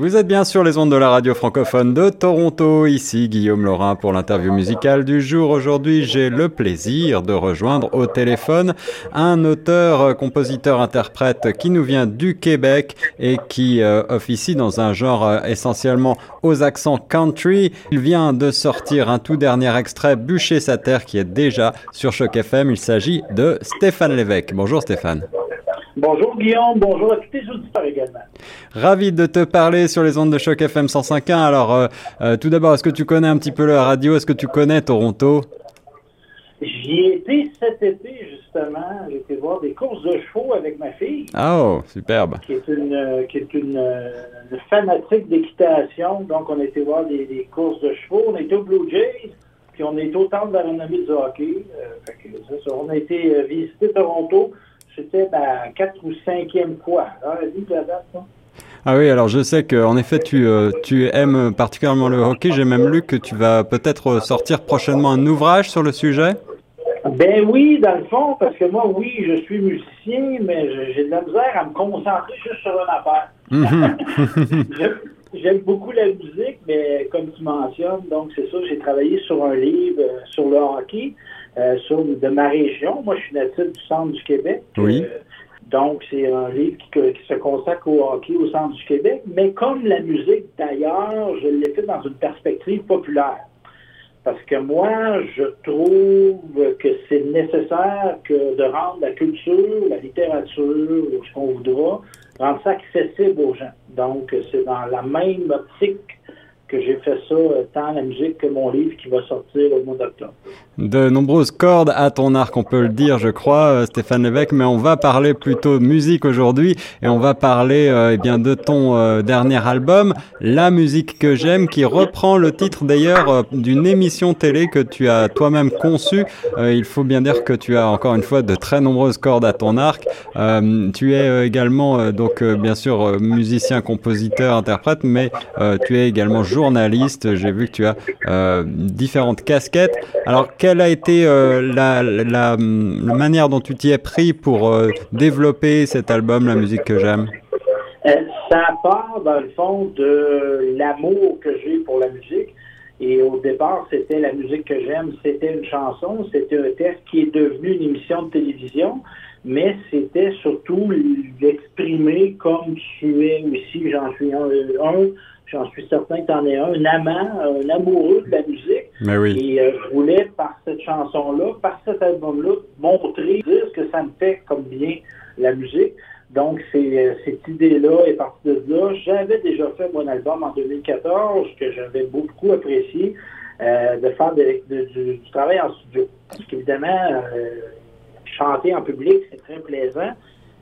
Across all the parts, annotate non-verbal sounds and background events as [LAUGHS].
Vous êtes bien sur les ondes de la radio francophone de Toronto, ici Guillaume Laurin pour l'interview musicale du jour. Aujourd'hui, j'ai le plaisir de rejoindre au téléphone un auteur, compositeur, interprète qui nous vient du Québec et qui euh, officie dans un genre euh, essentiellement aux accents country. Il vient de sortir un tout dernier extrait, Bûcher sa terre, qui est déjà sur Choc FM. Il s'agit de Stéphane Lévesque. Bonjour Stéphane. Bonjour Guillaume, bonjour à tous les auditeurs également. Ravi de te parler sur les ondes de choc FM 105.1. Alors, euh, euh, tout d'abord, est-ce que tu connais un petit peu la radio? Est-ce que tu connais Toronto? J'y étais cet été, justement. J'ai été voir des courses de chevaux avec ma fille. Oh, superbe. Qui est une, qui est une, fanatique d'équitation. Donc, on a été voir des, courses de chevaux. On été au Blue Jays, puis on été au Temple de la renommée du hockey. Euh, on a été visiter Toronto c'était ma quatre ou cinquième fois. Ah oui, alors je sais qu'en effet, tu, euh, tu aimes particulièrement le hockey. J'ai même lu que tu vas peut-être sortir prochainement un ouvrage sur le sujet. Ben oui, dans le fond, parce que moi, oui, je suis musicien, mais j'ai de la misère à me concentrer juste sur une affaire. [LAUGHS] Mhm. J'aime beaucoup la musique, mais comme tu mentionnes, donc c'est ça, j'ai travaillé sur un livre euh, sur le hockey. Euh, sur, de ma région. Moi, je suis natif du centre du Québec. Oui. Euh, donc, c'est un livre qui, se consacre au hockey au centre du Québec. Mais comme la musique, d'ailleurs, je l'ai fait dans une perspective populaire. Parce que moi, je trouve que c'est nécessaire que de rendre la culture, la littérature, ce qu'on voudra, rendre ça accessible aux gens. Donc, c'est dans la même optique que j'ai fait ça, euh, tant la musique que mon livre qui va sortir au mois d'octobre. De nombreuses cordes à ton arc, on peut le dire, je crois, euh, Stéphane Lévesque, mais on va parler plutôt musique aujourd'hui et on va parler euh, eh bien de ton dernier album, La musique que j'aime, qui reprend le titre d'ailleurs d'une émission télé que tu as toi-même conçue. il faut bien dire que tu as encore une fois de très nombreuses cordes à ton arc. tu es également donc bien sûr musicien, compositeur, interprète, mais tu es également journaliste journaliste. J'ai vu que tu as euh, différentes casquettes. Alors, quelle a été euh, la, manière dont tu t'y es pris pour euh, développer cet album, La musique que j'aime? Ça part, dans le fond, de l'amour que j'ai pour la musique. Et au départ, c'était la musique que j'aime, c'était une chanson, c'était un texte qui est devenu une émission de télévision, mais c'était surtout l'exprimer comme tu es aussi, j'en suis un, un j'en suis certain que tu en es un, un amant, un amoureux de la musique. Mais oui. Et euh, je voulais, par cette chanson-là, par cet album-là, montrer, dire ce que ça me fait comme bien la musique. Donc, c'est, euh, cette idée-là est partie de là. J'avais déjà fait mon album en 2014, que j'avais beaucoup apprécié, euh, de faire du, travail en studio. Parce qu'évidemment, chanter en public, c'est très plaisant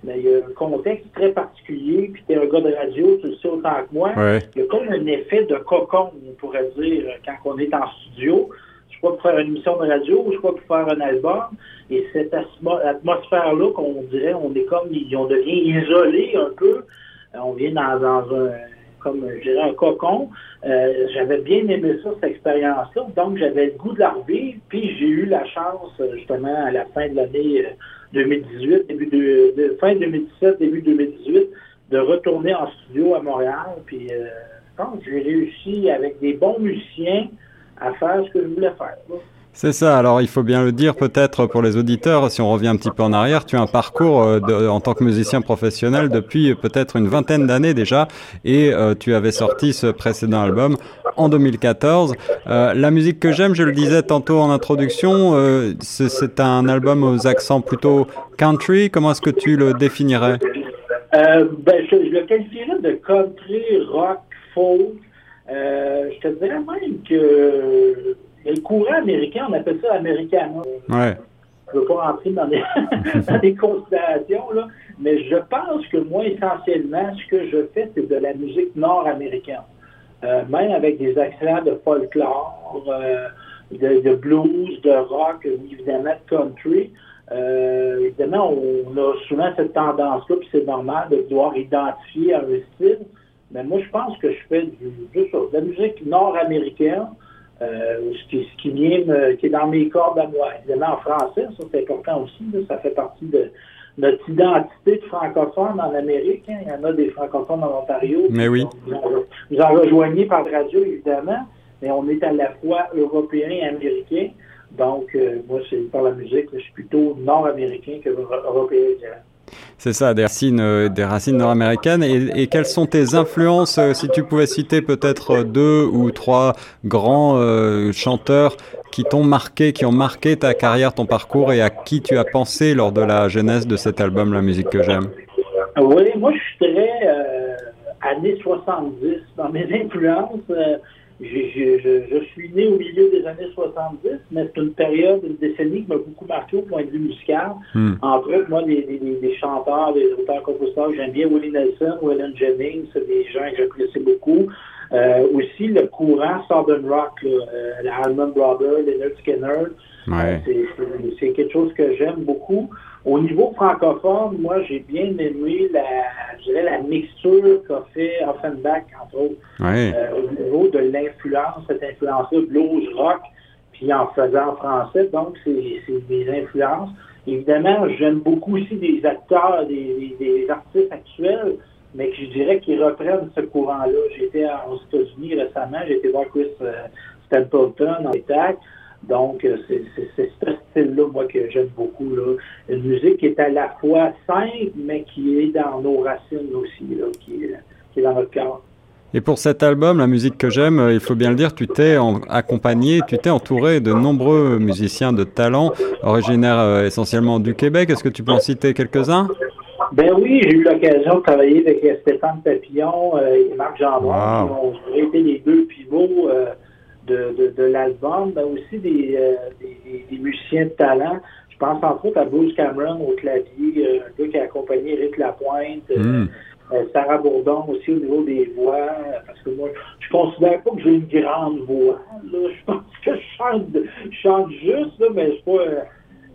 mais il y a un contexte très particulier, puis tu es un gars de radio, tu le sais autant que moi. Il y a comme un effet de cocon, on pourrait dire, quand on est en studio. Je crois pour faire une émission de radio, je crois pour faire un album. Et cette atmosphère-là, qu'on dirait, on est comme, on devient isolé un peu. Euh, on vient dans, un, comme je dirais, un cocon. Euh, j'avais bien aimé ça, cette expérience-là. Donc, j'avais le goût de la revivre. Puis, j'ai eu la chance, justement, à la fin de l'année euh, 2018, début de, fin 2017, début 2018, de retourner en studio à Montréal. Puis euh, j'ai réussi avec des bons musiciens à faire ce que je voulais faire. C'est ça. Alors, il faut bien le dire peut-être pour les auditeurs, si on revient un petit peu en arrière, tu as un parcours euh, en tant que musicien professionnel depuis peut-être une vingtaine d'années déjà, et euh, tu avais sorti ce précédent album en 2014. Euh, la musique que j'aime, je le disais tantôt en introduction, c'est un album aux accents plutôt country. Comment est-ce que tu le définirais? Ben, je, le qualifierais de country, rock, folk. Je te dirais même que le courant américain, on appelle ça américain. Ouais. Je ne veux pas rentrer [LAUGHS] dans des, considérations, là, mais je pense que moi, essentiellement, ce que je fais, c'est de la musique nord-américaine. Euh, même avec des accents de folklore, euh, de, blues, de rock, évidemment de country. Euh, évidemment, on, a souvent cette tendance-là, puis c'est normal de devoir identifier un style. Mais moi, je pense que je fais du, de la musique nord-américaine euh, ce, qui, ce qui vient qui est dans mes cordes à moi. Évidemment, en français, ça c'est important aussi, ça fait partie de, notre identité de francophone en Amérique. Hein. Il y en a des francophones en Ontario. Mais oui. Vous en rejoignez par radio, évidemment, mais on est à la fois européen et américain. Donc, euh, moi, c'est par la musique, je suis plutôt nord-américain que européen, c'est ça, des racines, euh, des racines nord-américaines. Et, quelles sont tes influences, euh, si tu pouvais citer peut-être deux ou trois grands chanteurs qui t'ont marqué, qui ont marqué ta carrière, ton parcours et à qui tu as pensé lors de la genèse de cet album, La musique que j'aime? Oui, moi je suis très années 70 dans mes [LAUGHS] influences je, je, suis né au milieu des années 70, mais c'est une période, une décennie qui m'a beaucoup marqué au point de vue musical. Hmm. Entre autres, moi, des, chanteurs, des auteurs-compositeurs, j'aime bien Willie Nelson, Waylon Jennings, c'est des gens que j'apprécie beaucoup. Euh, aussi, le courant Southern Rock, euh, les Allman Brothers, Leonard Skinner, ouais. c'est quelque chose que j'aime beaucoup. Au niveau francophone, moi, j'ai bien aimé la, je dirais, la mixture qu'a fait Offenbach, entre autres, euh, au niveau de l'influence, cette influence-là, blues, rock, puis en faisant français. Donc, c'est des influences. Évidemment, j'aime beaucoup aussi des acteurs, des, artistes actuels, mais qui, je dirais qu'ils reprennent ce courant-là. J'étais aux États-Unis récemment, j'ai été voir Chris euh, Stapleton en spectacle. Donc, euh, c'est ce style-là, moi, que j'aime beaucoup. Là. Une musique qui est à la fois simple, mais qui est dans nos racines aussi, là, qui, est, qui est dans notre cœur. Et pour cet album, la musique que j'aime, euh, il faut bien le dire, tu t'es accompagné, tu t'es entouré de nombreux musiciens de talent, originaires euh, essentiellement du Québec. Est-ce que tu peux en citer quelques-uns? Ben oui, j'ai eu l'occasion de travailler avec Stéphane Papillon et Marc Jambon, qui ont été les deux pivots de, de, l'album, mais aussi euh, des, des, musiciens de talent. Je pense entre autres à Bruce Cameron au clavier, euh, un gars qui a accompagné Eric Lapointe, euh, hmm. Sarah Bourdon aussi au niveau des voix, parce que moi, je considère pas que j'ai une grande voix. Je pense que je chante, je chante juste, là, mais je pas.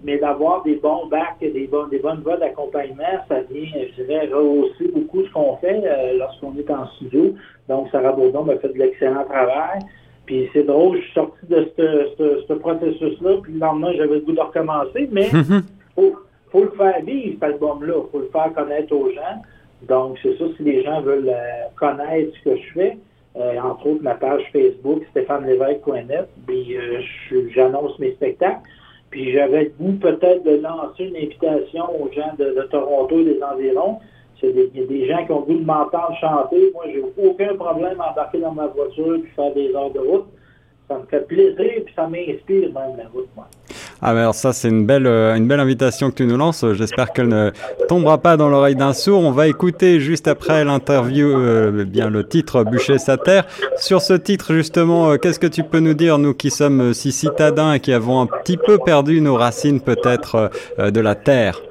mais d'avoir des bons bacs, des, bonnes, des bonnes voix d'accompagnement, ça vient, je dirais, rehausser beaucoup ce qu'on fait lorsqu'on est en studio. Donc, Sarah Bourdon m'a fait de l'excellent travail. Puis c'est drôle, je suis sorti de ce processus-là, puis le lendemain, j'avais le goût de recommencer, mais [LAUGHS] faut, faut le faire vivre, cet album-là. faut le faire connaître aux gens. Donc, c'est ça, si les gens veulent euh, connaître ce que je fais, euh, entre autres ma page Facebook, stéphanelevesque.net, puis euh, j'annonce mes spectacles. Puis j'avais le goût peut-être de lancer une invitation aux gens de, de Toronto et des environs il y a des gens qui ont voulu m'entendre chanter. Moi, j'ai aucun problème à embarquer dans ma voiture et faire des heures de route. Ça me fait plaisir et ça m'inspire même la route, moi. Ah, alors ça, c'est une belle, euh, une belle invitation que tu nous lances. J'espère qu'elle ne tombera pas dans l'oreille d'un sourd. On va écouter juste après l'interview euh, bien le titre Bûcher sa terre. Sur ce titre, justement, euh, qu'est-ce que tu peux nous dire, nous qui sommes si citadins et qui avons un petit peu perdu nos racines peut-être de la terre?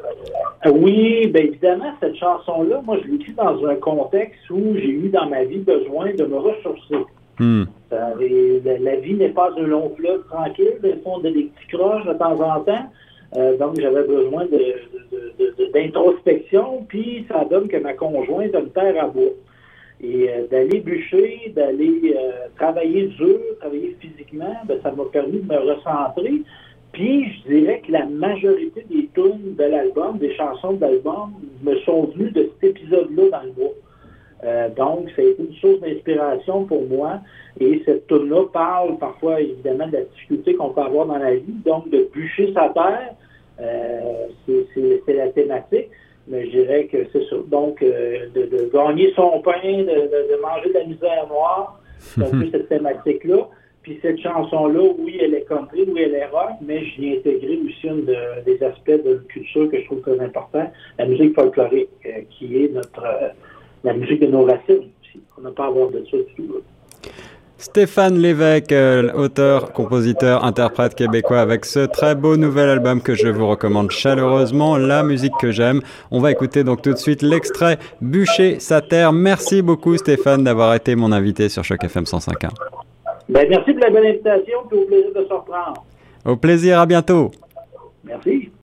Oui, bien évidemment, cette chanson-là, moi, je l'écris dans un contexte où j'ai eu dans ma vie besoin de me ressourcer. Hmm. la, vie n'est pas un long fleuve tranquille, il faut des petits croches de temps en temps. Euh, donc, j'avais besoin d'introspection, puis ça donne que ma conjointe me terre à bout. Et euh, d'aller bûcher, d'aller travailler dur, travailler physiquement, ben, ça m'a permis de me recentrer. Puis, je dirais que la majorité des tunes de l'album, des chansons de l'album, me sont venues de cet épisode-là dans le bois. Euh, donc, ça a été une source d'inspiration pour moi. Et cette tune-là parle parfois, évidemment, de la difficulté qu'on peut avoir dans la vie. Donc, de bûcher sa terre, euh, c'est la thématique. Mais je dirais que c'est ça. Donc, euh, de, gagner son pain, de, de, manger de la misère noire, c'est un peu [LAUGHS] cette thématique-là. Puis cette chanson-là, oui, elle est country, oui, elle est rock, mais j'y ai intégré aussi un des aspects de culture que je trouve très important, la musique folklorique, euh, qui est notre euh, la musique de nos racines aussi. On n'a pas à voir de ça du tout. Stéphane Lévesque, euh, auteur, compositeur, interprète québécois, avec ce très beau nouvel album que je vous recommande chaleureusement, La musique que j'aime. On va écouter donc tout de suite l'extrait Bûcher sa terre. Merci beaucoup Stéphane d'avoir été mon invité sur Choc FM 105.1. Ben, merci pour la bonne invitation et au plaisir de se reprendre. Au plaisir, à bientôt. Merci.